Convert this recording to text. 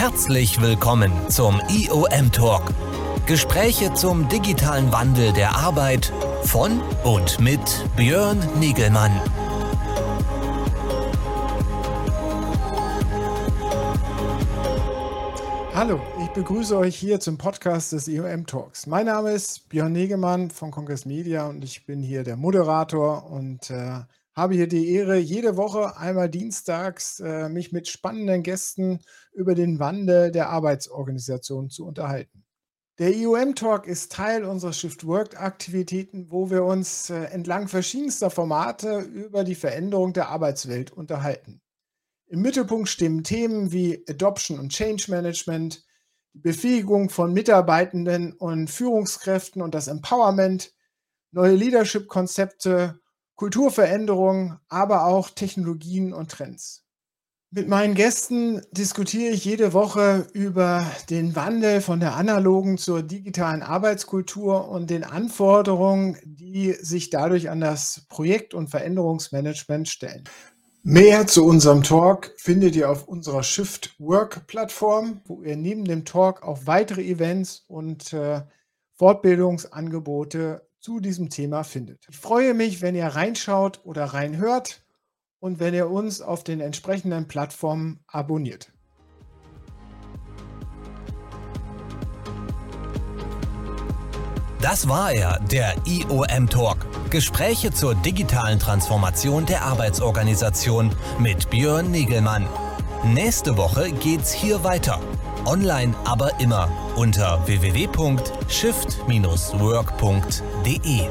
Herzlich willkommen zum IOM Talk. Gespräche zum digitalen Wandel der Arbeit von und mit Björn Nigelmann. Hallo, ich begrüße euch hier zum Podcast des IOM Talks. Mein Name ist Björn Negemann von Congress Media und ich bin hier der Moderator und äh, habe hier die Ehre, jede Woche einmal dienstags äh, mich mit spannenden Gästen über den Wandel der Arbeitsorganisation zu unterhalten. Der IOM Talk ist Teil unserer Shift Work Aktivitäten, wo wir uns äh, entlang verschiedenster Formate über die Veränderung der Arbeitswelt unterhalten. Im Mittelpunkt stehen Themen wie Adoption und Change Management, die Befähigung von Mitarbeitenden und Führungskräften und das Empowerment, neue Leadership-Konzepte, Kulturveränderungen, aber auch Technologien und Trends. Mit meinen Gästen diskutiere ich jede Woche über den Wandel von der analogen zur digitalen Arbeitskultur und den Anforderungen, die sich dadurch an das Projekt- und Veränderungsmanagement stellen. Mehr zu unserem Talk findet ihr auf unserer Shift Work Plattform, wo ihr neben dem Talk auch weitere Events und äh, Fortbildungsangebote zu diesem Thema findet. Ich freue mich, wenn ihr reinschaut oder reinhört und wenn ihr uns auf den entsprechenden Plattformen abonniert. Das war er, der IOM Talk. Gespräche zur digitalen Transformation der Arbeitsorganisation mit Björn Negelmann. Nächste Woche geht's hier weiter. Online aber immer unter www.shift-work.de.